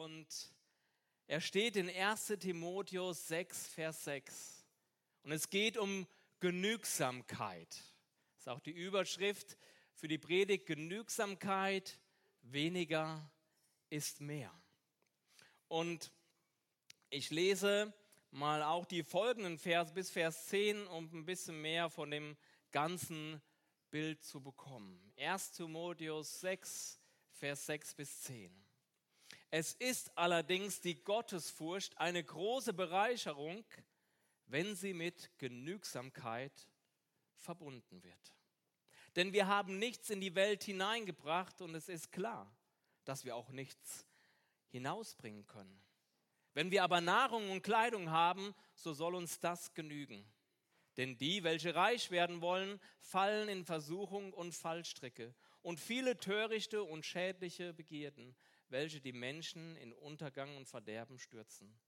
und er steht in 1 Timotheus 6, Vers 6. Und es geht um Genügsamkeit. Das ist auch die Überschrift für die Predigt. Genügsamkeit, weniger ist mehr. Und ich lese mal auch die folgenden Verse bis Vers 10, um ein bisschen mehr von dem ganzen Bild zu bekommen. 1 Timotheus 6, Vers 6 bis 10. Es ist allerdings die Gottesfurcht eine große Bereicherung, wenn sie mit Genügsamkeit verbunden wird. Denn wir haben nichts in die Welt hineingebracht und es ist klar, dass wir auch nichts hinausbringen können. Wenn wir aber Nahrung und Kleidung haben, so soll uns das genügen. Denn die, welche reich werden wollen, fallen in Versuchung und Fallstricke und viele törichte und schädliche Begierden, welche die Menschen in Untergang und Verderben stürzen.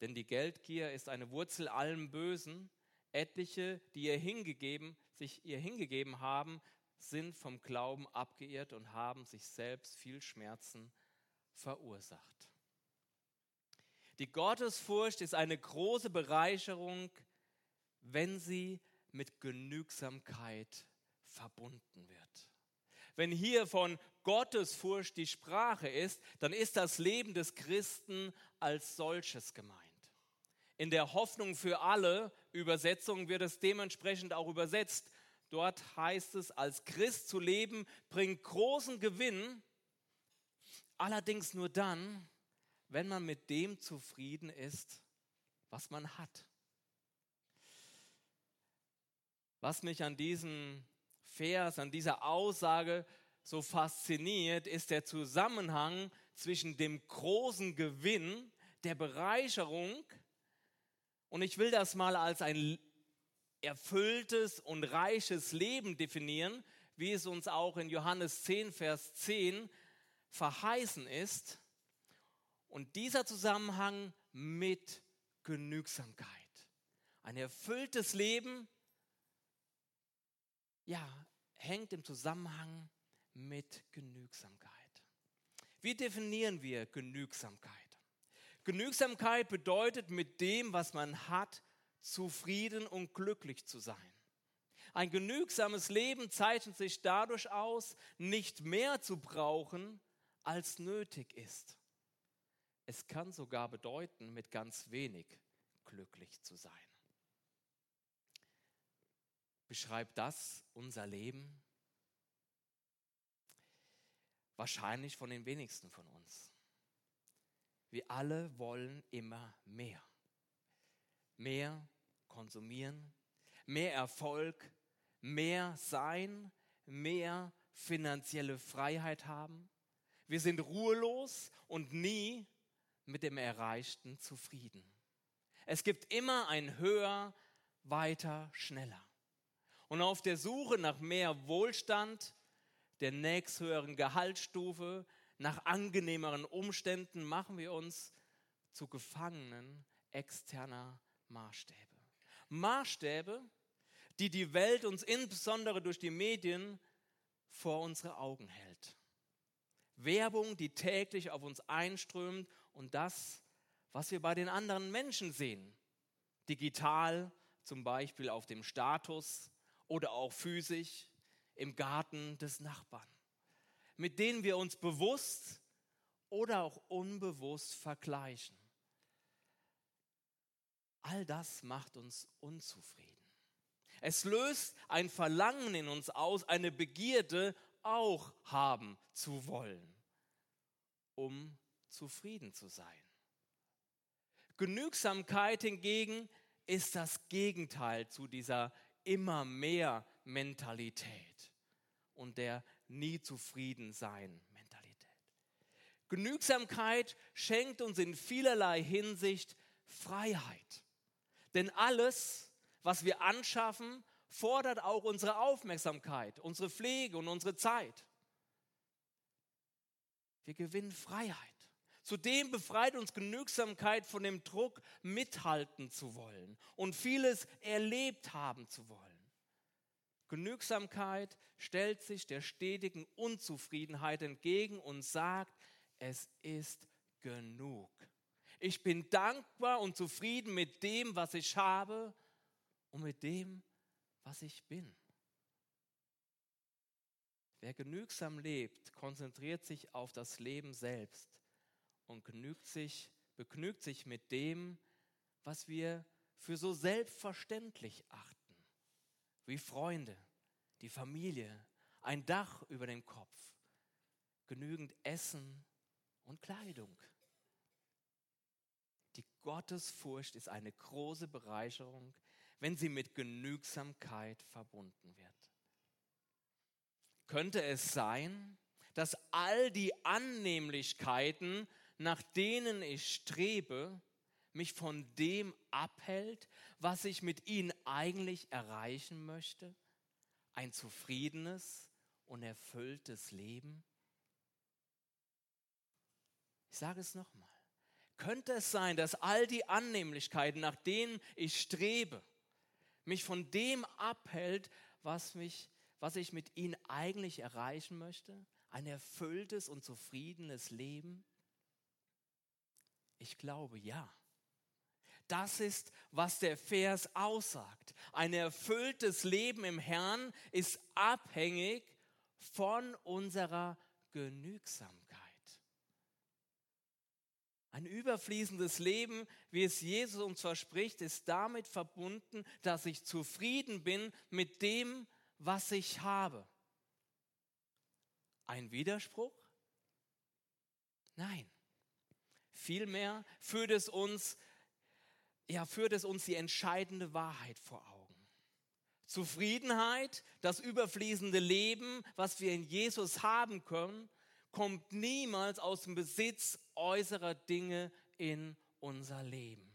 Denn die Geldgier ist eine Wurzel allem Bösen. Etliche, die ihr hingegeben, sich ihr hingegeben haben, sind vom Glauben abgeirrt und haben sich selbst viel Schmerzen verursacht. Die Gottesfurcht ist eine große Bereicherung, wenn sie mit Genügsamkeit verbunden wird. Wenn hier von Gottesfurcht die Sprache ist, dann ist das Leben des Christen als solches gemeint. In der Hoffnung für alle Übersetzung wird es dementsprechend auch übersetzt. Dort heißt es, als Christ zu leben bringt großen Gewinn, allerdings nur dann, wenn man mit dem zufrieden ist, was man hat. Was mich an diesem Vers, an dieser Aussage so fasziniert, ist der Zusammenhang zwischen dem großen Gewinn, der Bereicherung, und ich will das mal als ein erfülltes und reiches Leben definieren, wie es uns auch in Johannes 10, Vers 10 verheißen ist. Und dieser Zusammenhang mit Genügsamkeit. Ein erfülltes Leben ja, hängt im Zusammenhang mit Genügsamkeit. Wie definieren wir Genügsamkeit? Genügsamkeit bedeutet, mit dem, was man hat, zufrieden und glücklich zu sein. Ein genügsames Leben zeichnet sich dadurch aus, nicht mehr zu brauchen, als nötig ist. Es kann sogar bedeuten, mit ganz wenig glücklich zu sein. Beschreibt das unser Leben? Wahrscheinlich von den wenigsten von uns. Wir alle wollen immer mehr. Mehr konsumieren, mehr Erfolg, mehr sein, mehr finanzielle Freiheit haben. Wir sind ruhelos und nie mit dem Erreichten zufrieden. Es gibt immer ein höher, weiter, schneller und auf der Suche nach mehr Wohlstand, der nächsthöheren Gehaltsstufe, nach angenehmeren Umständen machen wir uns zu Gefangenen externer Maßstäbe. Maßstäbe, die die Welt uns insbesondere durch die Medien vor unsere Augen hält. Werbung, die täglich auf uns einströmt und das, was wir bei den anderen Menschen sehen. Digital, zum Beispiel auf dem Status, oder auch physisch im Garten des Nachbarn, mit denen wir uns bewusst oder auch unbewusst vergleichen. All das macht uns unzufrieden. Es löst ein Verlangen in uns aus, eine Begierde auch haben zu wollen, um zufrieden zu sein. Genügsamkeit hingegen ist das Gegenteil zu dieser immer mehr Mentalität und der nie zufrieden sein Mentalität. Genügsamkeit schenkt uns in vielerlei Hinsicht Freiheit. Denn alles, was wir anschaffen, fordert auch unsere Aufmerksamkeit, unsere Pflege und unsere Zeit. Wir gewinnen Freiheit. Zudem befreit uns Genügsamkeit von dem Druck, mithalten zu wollen und vieles erlebt haben zu wollen. Genügsamkeit stellt sich der stetigen Unzufriedenheit entgegen und sagt, es ist genug. Ich bin dankbar und zufrieden mit dem, was ich habe und mit dem, was ich bin. Wer genügsam lebt, konzentriert sich auf das Leben selbst und genügt sich, begnügt sich mit dem, was wir für so selbstverständlich achten, wie Freunde, die Familie, ein Dach über dem Kopf, genügend Essen und Kleidung. Die Gottesfurcht ist eine große Bereicherung, wenn sie mit Genügsamkeit verbunden wird. Könnte es sein, dass all die Annehmlichkeiten, nach denen ich strebe, mich von dem abhält, was ich mit ihnen eigentlich erreichen möchte? Ein zufriedenes und erfülltes Leben? Ich sage es nochmal. Könnte es sein, dass all die Annehmlichkeiten, nach denen ich strebe, mich von dem abhält, was, mich, was ich mit ihnen eigentlich erreichen möchte? Ein erfülltes und zufriedenes Leben? Ich glaube ja. Das ist, was der Vers aussagt. Ein erfülltes Leben im Herrn ist abhängig von unserer Genügsamkeit. Ein überfließendes Leben, wie es Jesus uns verspricht, ist damit verbunden, dass ich zufrieden bin mit dem, was ich habe. Ein Widerspruch? Nein. Vielmehr führt es uns, ja, führt es uns die entscheidende Wahrheit vor Augen. Zufriedenheit, das überfließende Leben, was wir in Jesus haben können, kommt niemals aus dem Besitz äußerer Dinge in unser Leben.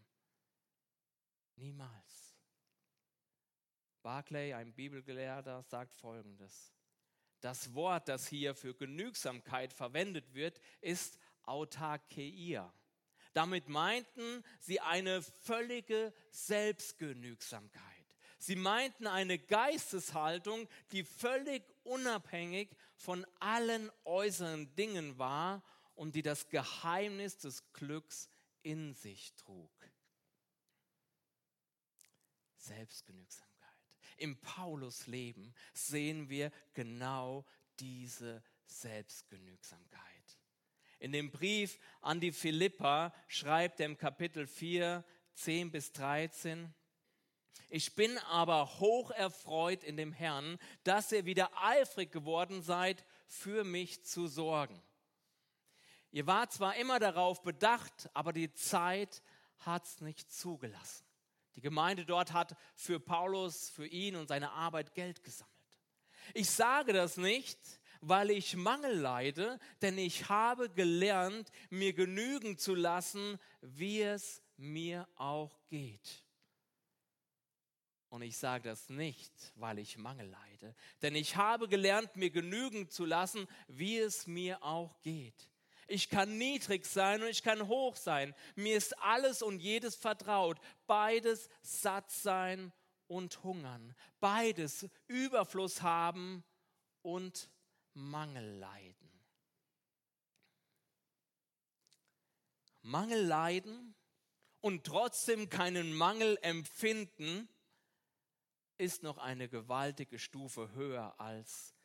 Niemals. Barclay, ein Bibelgelehrter, sagt Folgendes. Das Wort, das hier für Genügsamkeit verwendet wird, ist Autarkeia. Damit meinten sie eine völlige Selbstgenügsamkeit. Sie meinten eine Geisteshaltung, die völlig unabhängig von allen äußeren Dingen war und die das Geheimnis des Glücks in sich trug. Selbstgenügsamkeit. Im Paulus-Leben sehen wir genau diese Selbstgenügsamkeit. In dem Brief an die Philippa schreibt er im Kapitel 4, 10 bis 13, ich bin aber hoch erfreut in dem Herrn, dass ihr wieder eifrig geworden seid, für mich zu sorgen. Ihr wart zwar immer darauf bedacht, aber die Zeit hat's nicht zugelassen. Die Gemeinde dort hat für Paulus, für ihn und seine Arbeit Geld gesammelt. Ich sage das nicht, weil ich Mangel leide, denn ich habe gelernt, mir genügen zu lassen, wie es mir auch geht. Und ich sage das nicht, weil ich Mangel leide, denn ich habe gelernt, mir genügen zu lassen, wie es mir auch geht. Ich kann niedrig sein und ich kann hoch sein. Mir ist alles und jedes vertraut. Beides satt sein und hungern. Beides Überfluss haben und Mangel leiden. Mangel leiden und trotzdem keinen Mangel empfinden, ist noch eine gewaltige Stufe höher als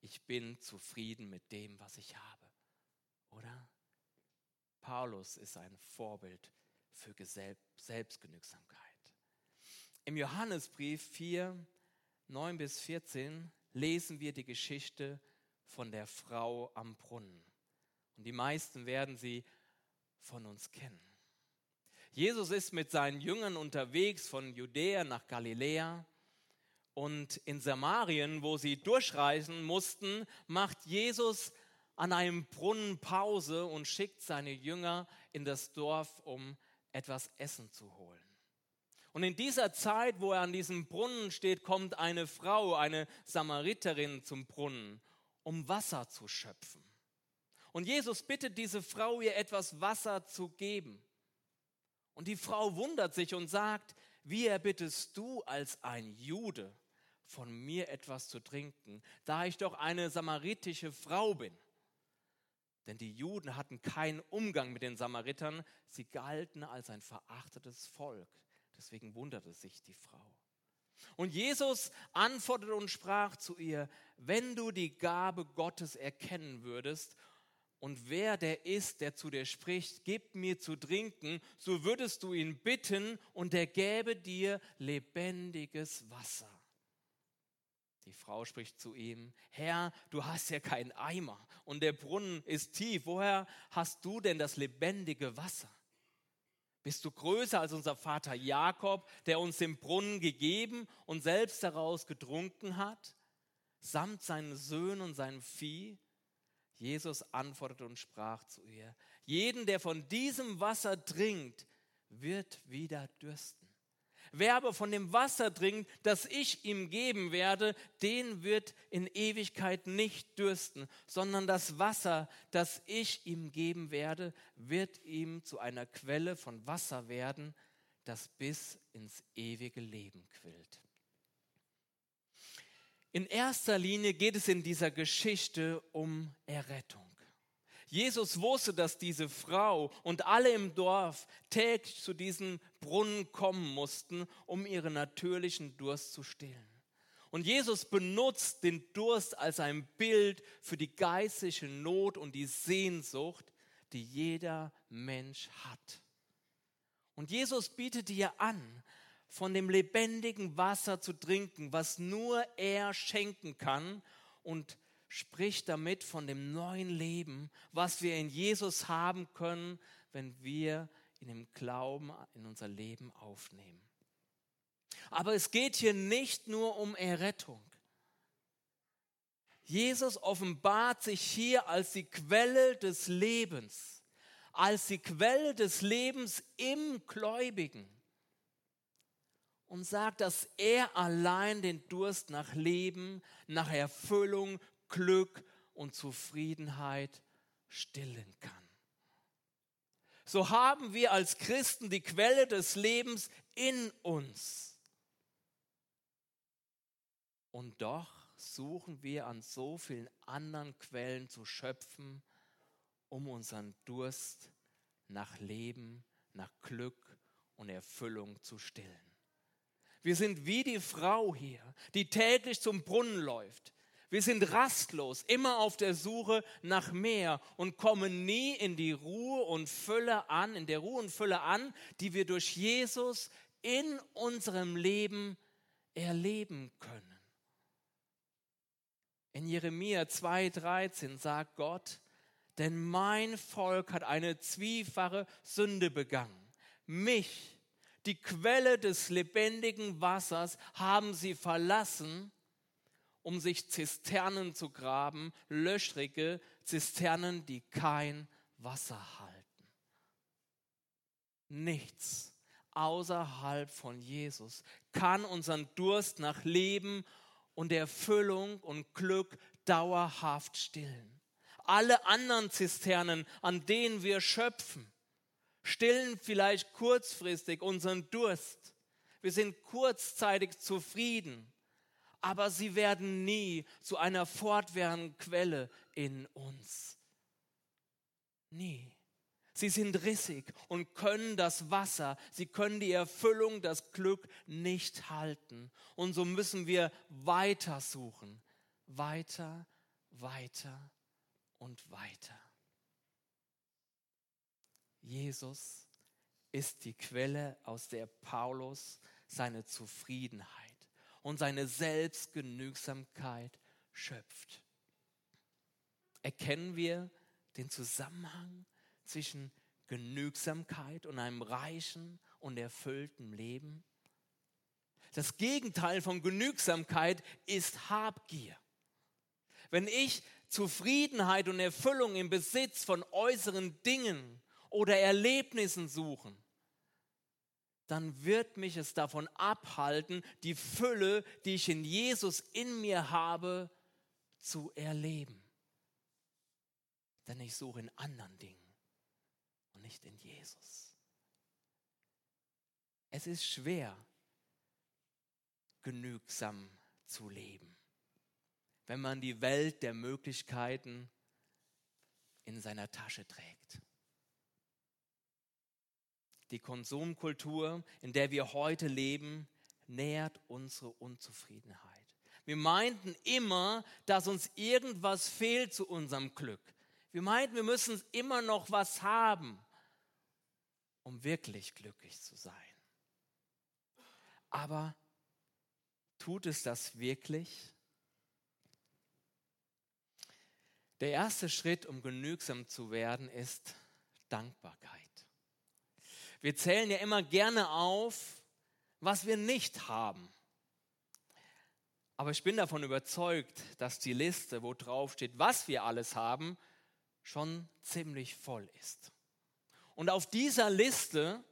ich bin zufrieden mit dem, was ich habe. Oder? Paulus ist ein Vorbild für Selbstgenügsamkeit. Im Johannesbrief 4, 9 bis 14 lesen wir die Geschichte von der Frau am Brunnen. Und die meisten werden sie von uns kennen. Jesus ist mit seinen Jüngern unterwegs von Judäa nach Galiläa und in Samarien, wo sie durchreisen mussten, macht Jesus an einem Brunnen Pause und schickt seine Jünger in das Dorf, um etwas Essen zu holen. Und in dieser Zeit, wo er an diesem Brunnen steht, kommt eine Frau, eine Samariterin zum Brunnen, um Wasser zu schöpfen. Und Jesus bittet diese Frau, ihr etwas Wasser zu geben. Und die Frau wundert sich und sagt, wie erbittest du als ein Jude von mir etwas zu trinken, da ich doch eine samaritische Frau bin. Denn die Juden hatten keinen Umgang mit den Samaritern, sie galten als ein verachtetes Volk. Deswegen wunderte sich die Frau. Und Jesus antwortete und sprach zu ihr, wenn du die Gabe Gottes erkennen würdest und wer der ist, der zu dir spricht, gib mir zu trinken, so würdest du ihn bitten und er gäbe dir lebendiges Wasser. Die Frau spricht zu ihm, Herr, du hast ja keinen Eimer und der Brunnen ist tief. Woher hast du denn das lebendige Wasser? Bist du größer als unser Vater Jakob, der uns den Brunnen gegeben und selbst daraus getrunken hat, samt seinen Söhnen und seinem Vieh? Jesus antwortete und sprach zu ihr, jeden, der von diesem Wasser trinkt, wird wieder dürsten. Wer aber von dem Wasser trinkt, das ich ihm geben werde, den wird in Ewigkeit nicht dürsten, sondern das Wasser, das ich ihm geben werde, wird ihm zu einer Quelle von Wasser werden, das bis ins ewige Leben quillt. In erster Linie geht es in dieser Geschichte um Errettung. Jesus wusste, dass diese Frau und alle im Dorf täglich zu diesem Brunnen kommen mussten, um ihren natürlichen Durst zu stillen. Und Jesus benutzt den Durst als ein Bild für die geistliche Not und die Sehnsucht, die jeder Mensch hat. Und Jesus bietet ihr an, von dem lebendigen Wasser zu trinken, was nur er schenken kann und spricht damit von dem neuen Leben, was wir in Jesus haben können, wenn wir in dem Glauben in unser Leben aufnehmen. Aber es geht hier nicht nur um Errettung. Jesus offenbart sich hier als die Quelle des Lebens, als die Quelle des Lebens im Gläubigen und sagt, dass er allein den Durst nach Leben, nach Erfüllung, Glück und Zufriedenheit stillen kann. So haben wir als Christen die Quelle des Lebens in uns. Und doch suchen wir an so vielen anderen Quellen zu schöpfen, um unseren Durst nach Leben, nach Glück und Erfüllung zu stillen. Wir sind wie die Frau hier, die täglich zum Brunnen läuft, wir sind rastlos, immer auf der Suche nach mehr und kommen nie in die Ruhe und Fülle an, in der Ruhe und Fülle an, die wir durch Jesus in unserem Leben erleben können. In Jeremia 2,13 sagt Gott, denn mein Volk hat eine zwiefache Sünde begangen. Mich, die Quelle des lebendigen Wassers, haben sie verlassen um sich Zisternen zu graben, löchrige Zisternen, die kein Wasser halten. Nichts außerhalb von Jesus kann unseren Durst nach Leben und Erfüllung und Glück dauerhaft stillen. Alle anderen Zisternen, an denen wir schöpfen, stillen vielleicht kurzfristig unseren Durst. Wir sind kurzzeitig zufrieden aber sie werden nie zu einer fortwährenden Quelle in uns. Nie. Sie sind rissig und können das Wasser, sie können die Erfüllung, das Glück nicht halten. Und so müssen wir weiter suchen. Weiter, weiter und weiter. Jesus ist die Quelle, aus der Paulus seine Zufriedenheit und seine Selbstgenügsamkeit schöpft. Erkennen wir den Zusammenhang zwischen Genügsamkeit und einem reichen und erfüllten Leben? Das Gegenteil von Genügsamkeit ist Habgier. Wenn ich Zufriedenheit und Erfüllung im Besitz von äußeren Dingen oder Erlebnissen suchen, dann wird mich es davon abhalten, die Fülle, die ich in Jesus in mir habe, zu erleben. Denn ich suche in anderen Dingen und nicht in Jesus. Es ist schwer, genügsam zu leben, wenn man die Welt der Möglichkeiten in seiner Tasche trägt. Die Konsumkultur, in der wir heute leben, nährt unsere Unzufriedenheit. Wir meinten immer, dass uns irgendwas fehlt zu unserem Glück. Wir meinten, wir müssen immer noch was haben, um wirklich glücklich zu sein. Aber tut es das wirklich? Der erste Schritt, um genügsam zu werden, ist Dankbarkeit. Wir zählen ja immer gerne auf, was wir nicht haben. Aber ich bin davon überzeugt, dass die Liste, wo drauf steht, was wir alles haben, schon ziemlich voll ist. Und auf dieser Liste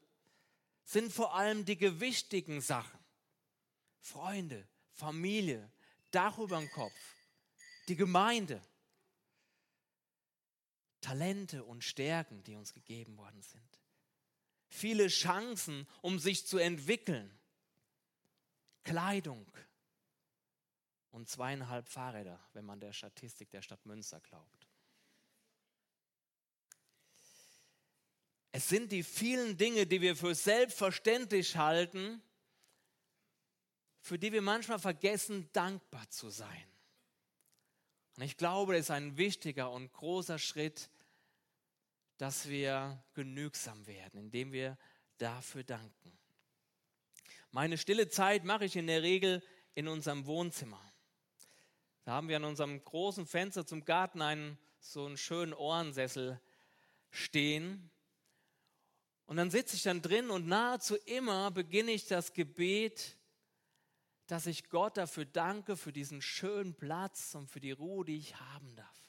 sind vor allem die gewichtigen Sachen. Freunde, Familie, Dach über dem Kopf, die Gemeinde, Talente und Stärken, die uns gegeben worden sind. Viele Chancen, um sich zu entwickeln. Kleidung, und zweieinhalb Fahrräder, wenn man der Statistik der Stadt Münster glaubt. Es sind die vielen Dinge, die wir für selbstverständlich halten, für die wir manchmal vergessen, dankbar zu sein. Und ich glaube, es ist ein wichtiger und großer Schritt, dass wir genügsam werden, indem wir dafür danken. Meine stille Zeit mache ich in der Regel in unserem Wohnzimmer. Da haben wir an unserem großen Fenster zum Garten einen so einen schönen Ohrensessel stehen. Und dann sitze ich dann drin und nahezu immer beginne ich das Gebet, dass ich Gott dafür danke, für diesen schönen Platz und für die Ruhe, die ich haben darf.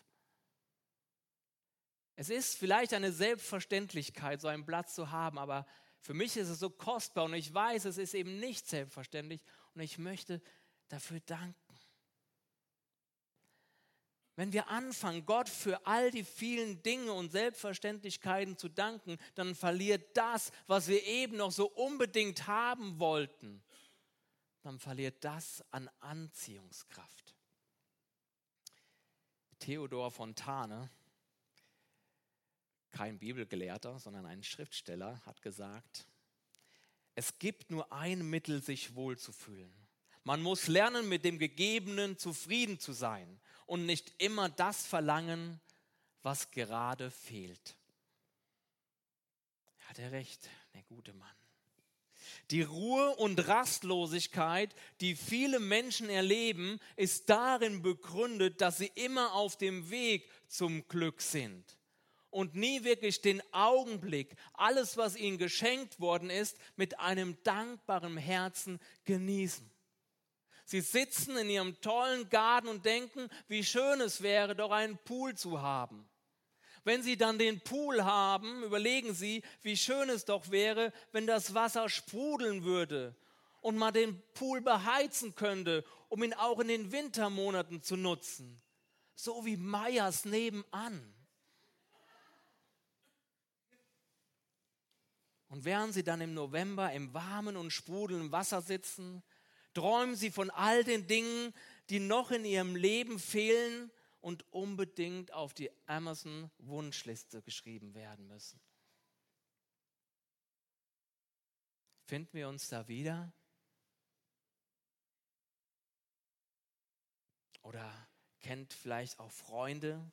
Es ist vielleicht eine Selbstverständlichkeit, so einen Platz zu haben, aber für mich ist es so kostbar und ich weiß, es ist eben nicht selbstverständlich und ich möchte dafür danken. Wenn wir anfangen, Gott für all die vielen Dinge und Selbstverständlichkeiten zu danken, dann verliert das, was wir eben noch so unbedingt haben wollten, dann verliert das an Anziehungskraft. Theodor Fontane, kein Bibelgelehrter, sondern ein Schriftsteller, hat gesagt, es gibt nur ein Mittel, sich wohlzufühlen. Man muss lernen, mit dem Gegebenen zufrieden zu sein und nicht immer das verlangen, was gerade fehlt. Hat er recht, der gute Mann. Die Ruhe und Rastlosigkeit, die viele Menschen erleben, ist darin begründet, dass sie immer auf dem Weg zum Glück sind und nie wirklich den Augenblick, alles, was ihnen geschenkt worden ist, mit einem dankbaren Herzen genießen. Sie sitzen in ihrem tollen Garten und denken, wie schön es wäre, doch einen Pool zu haben. Wenn Sie dann den Pool haben, überlegen Sie, wie schön es doch wäre, wenn das Wasser sprudeln würde und man den Pool beheizen könnte, um ihn auch in den Wintermonaten zu nutzen. So wie Meyers nebenan. Und während Sie dann im November im warmen und sprudelnden Wasser sitzen, Träumen Sie von all den Dingen, die noch in Ihrem Leben fehlen und unbedingt auf die Amazon-Wunschliste geschrieben werden müssen. Finden wir uns da wieder? Oder kennt vielleicht auch Freunde,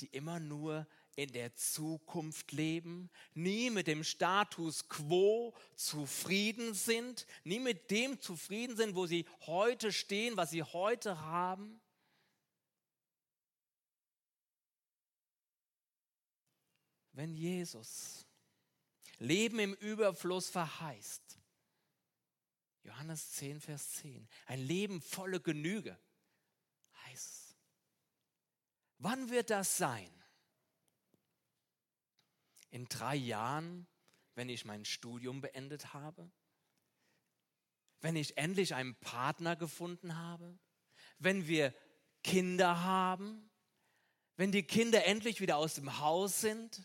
die immer nur in der Zukunft leben, nie mit dem Status quo zufrieden sind, nie mit dem zufrieden sind, wo sie heute stehen, was sie heute haben. Wenn Jesus Leben im Überfluss verheißt, Johannes 10, Vers 10, ein Leben volle Genüge, heißt es. Wann wird das sein? In drei Jahren, wenn ich mein Studium beendet habe? Wenn ich endlich einen Partner gefunden habe? Wenn wir Kinder haben? Wenn die Kinder endlich wieder aus dem Haus sind?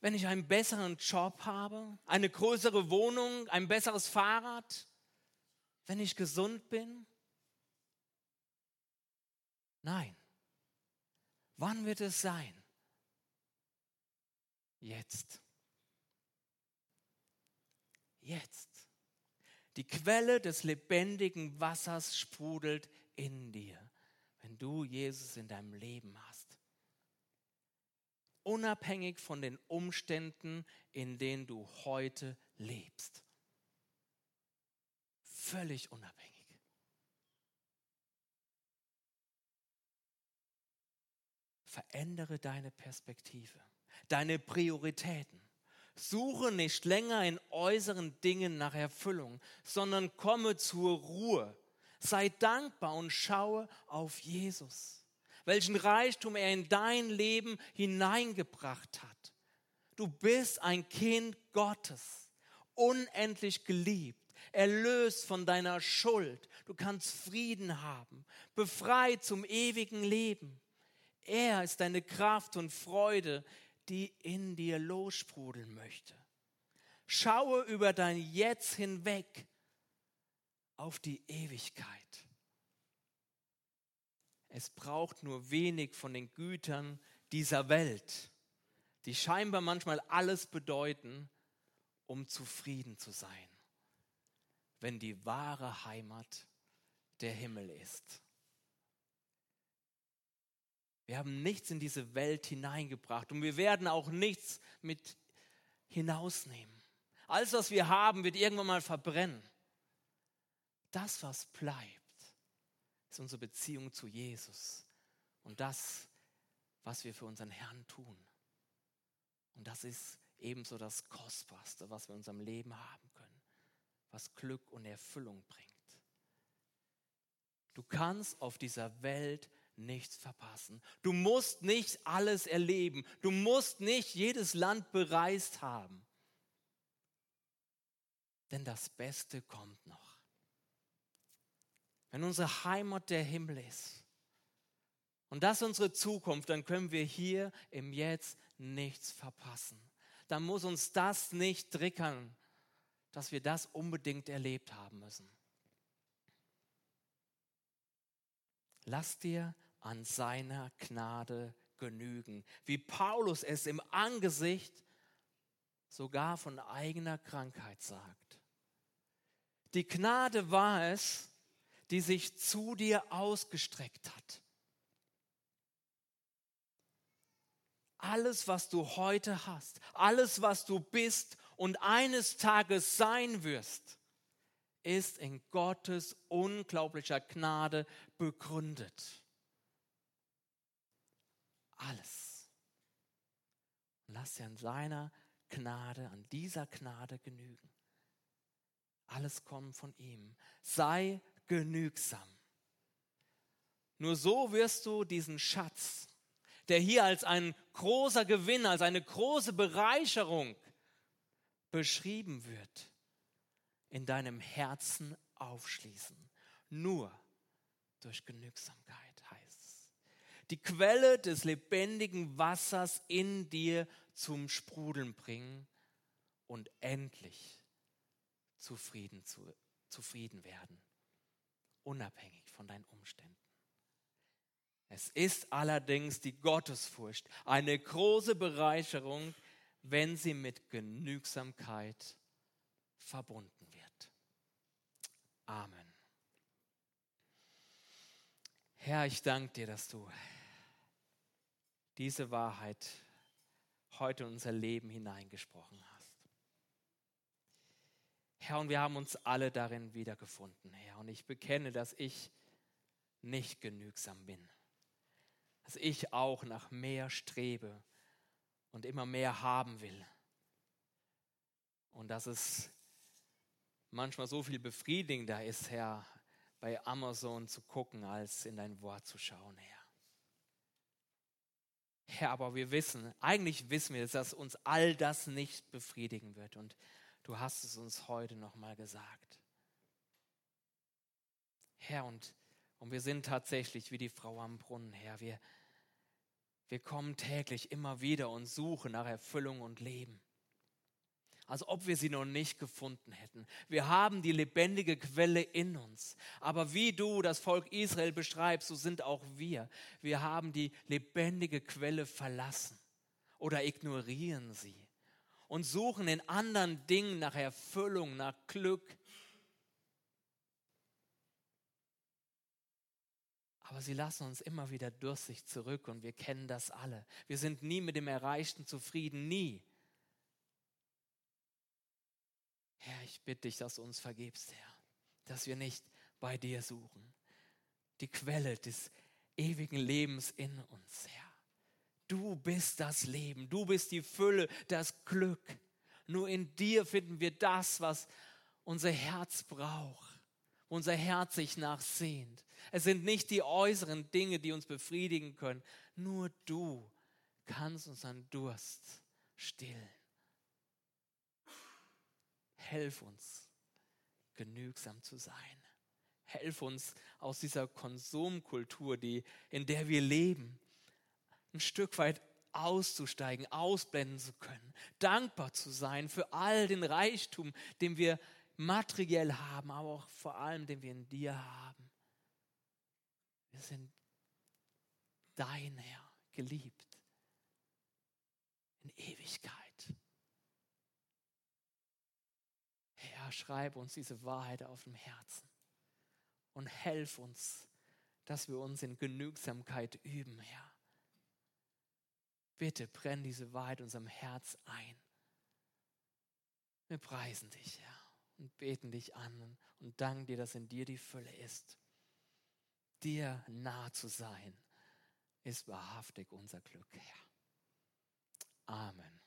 Wenn ich einen besseren Job habe, eine größere Wohnung, ein besseres Fahrrad, wenn ich gesund bin? Nein. Wann wird es sein? Jetzt. Jetzt. Die Quelle des lebendigen Wassers sprudelt in dir, wenn du Jesus in deinem Leben hast. Unabhängig von den Umständen, in denen du heute lebst. Völlig unabhängig. Verändere deine Perspektive, deine Prioritäten. Suche nicht länger in äußeren Dingen nach Erfüllung, sondern komme zur Ruhe. Sei dankbar und schaue auf Jesus, welchen Reichtum er in dein Leben hineingebracht hat. Du bist ein Kind Gottes, unendlich geliebt, erlöst von deiner Schuld. Du kannst Frieden haben, befreit zum ewigen Leben. Er ist deine Kraft und Freude, die in dir lossprudeln möchte. Schaue über dein Jetzt hinweg auf die Ewigkeit. Es braucht nur wenig von den Gütern dieser Welt, die scheinbar manchmal alles bedeuten, um zufrieden zu sein, wenn die wahre Heimat der Himmel ist. Wir haben nichts in diese Welt hineingebracht und wir werden auch nichts mit hinausnehmen. Alles, was wir haben, wird irgendwann mal verbrennen. Das, was bleibt, ist unsere Beziehung zu Jesus und das, was wir für unseren Herrn tun. Und das ist ebenso das Kostbarste, was wir in unserem Leben haben können, was Glück und Erfüllung bringt. Du kannst auf dieser Welt nichts verpassen. Du musst nicht alles erleben. Du musst nicht jedes Land bereist haben. Denn das Beste kommt noch. Wenn unsere Heimat der Himmel ist und das unsere Zukunft, dann können wir hier im Jetzt nichts verpassen. Dann muss uns das nicht trickern, dass wir das unbedingt erlebt haben müssen. Lass dir an seiner Gnade genügen, wie Paulus es im Angesicht sogar von eigener Krankheit sagt. Die Gnade war es, die sich zu dir ausgestreckt hat. Alles, was du heute hast, alles, was du bist und eines Tages sein wirst, ist in Gottes unglaublicher Gnade begründet alles. Lass dir an seiner Gnade, an dieser Gnade genügen. Alles kommt von ihm. Sei genügsam. Nur so wirst du diesen Schatz, der hier als ein großer Gewinn, als eine große Bereicherung beschrieben wird, in deinem Herzen aufschließen. Nur durch Genügsamkeit die Quelle des lebendigen Wassers in dir zum Sprudeln bringen und endlich zufrieden, zu, zufrieden werden, unabhängig von deinen Umständen. Es ist allerdings die Gottesfurcht eine große Bereicherung, wenn sie mit Genügsamkeit verbunden wird. Amen. Herr, ich danke dir, dass du diese Wahrheit heute in unser Leben hineingesprochen hast. Herr, und wir haben uns alle darin wiedergefunden, Herr. Und ich bekenne, dass ich nicht genügsam bin. Dass ich auch nach mehr strebe und immer mehr haben will. Und dass es manchmal so viel befriedigender ist, Herr, bei Amazon zu gucken, als in dein Wort zu schauen, Herr. Herr, aber wir wissen, eigentlich wissen wir, dass uns all das nicht befriedigen wird. Und du hast es uns heute nochmal gesagt. Herr, und, und wir sind tatsächlich wie die Frau am Brunnen, Herr. Wir, wir kommen täglich immer wieder und suchen nach Erfüllung und Leben. Als ob wir sie noch nicht gefunden hätten. Wir haben die lebendige Quelle in uns. Aber wie du das Volk Israel beschreibst, so sind auch wir. Wir haben die lebendige Quelle verlassen oder ignorieren sie und suchen in anderen Dingen nach Erfüllung, nach Glück. Aber sie lassen uns immer wieder durstig zurück und wir kennen das alle. Wir sind nie mit dem Erreichten zufrieden, nie. Herr, ich bitte dich, dass du uns vergibst, Herr, dass wir nicht bei dir suchen. Die Quelle des ewigen Lebens in uns, Herr. Du bist das Leben, du bist die Fülle, das Glück. Nur in dir finden wir das, was unser Herz braucht, unser Herz sich nachsehnt. Es sind nicht die äußeren Dinge, die uns befriedigen können. Nur du kannst unseren Durst stillen. Helf uns, genügsam zu sein. Helf uns aus dieser Konsumkultur, die, in der wir leben, ein Stück weit auszusteigen, ausblenden zu können, dankbar zu sein für all den Reichtum, den wir materiell haben, aber auch vor allem, den wir in dir haben. Wir sind dein Herr, geliebt in Ewigkeit. Herr, schreib uns diese Wahrheit auf dem Herzen und helf uns, dass wir uns in Genügsamkeit üben, Herr. Bitte brenn diese Wahrheit unserem Herz ein. Wir preisen dich, Herr, und beten dich an und danken dir, dass in dir die Fülle ist. Dir nah zu sein, ist wahrhaftig unser Glück, Herr. Amen.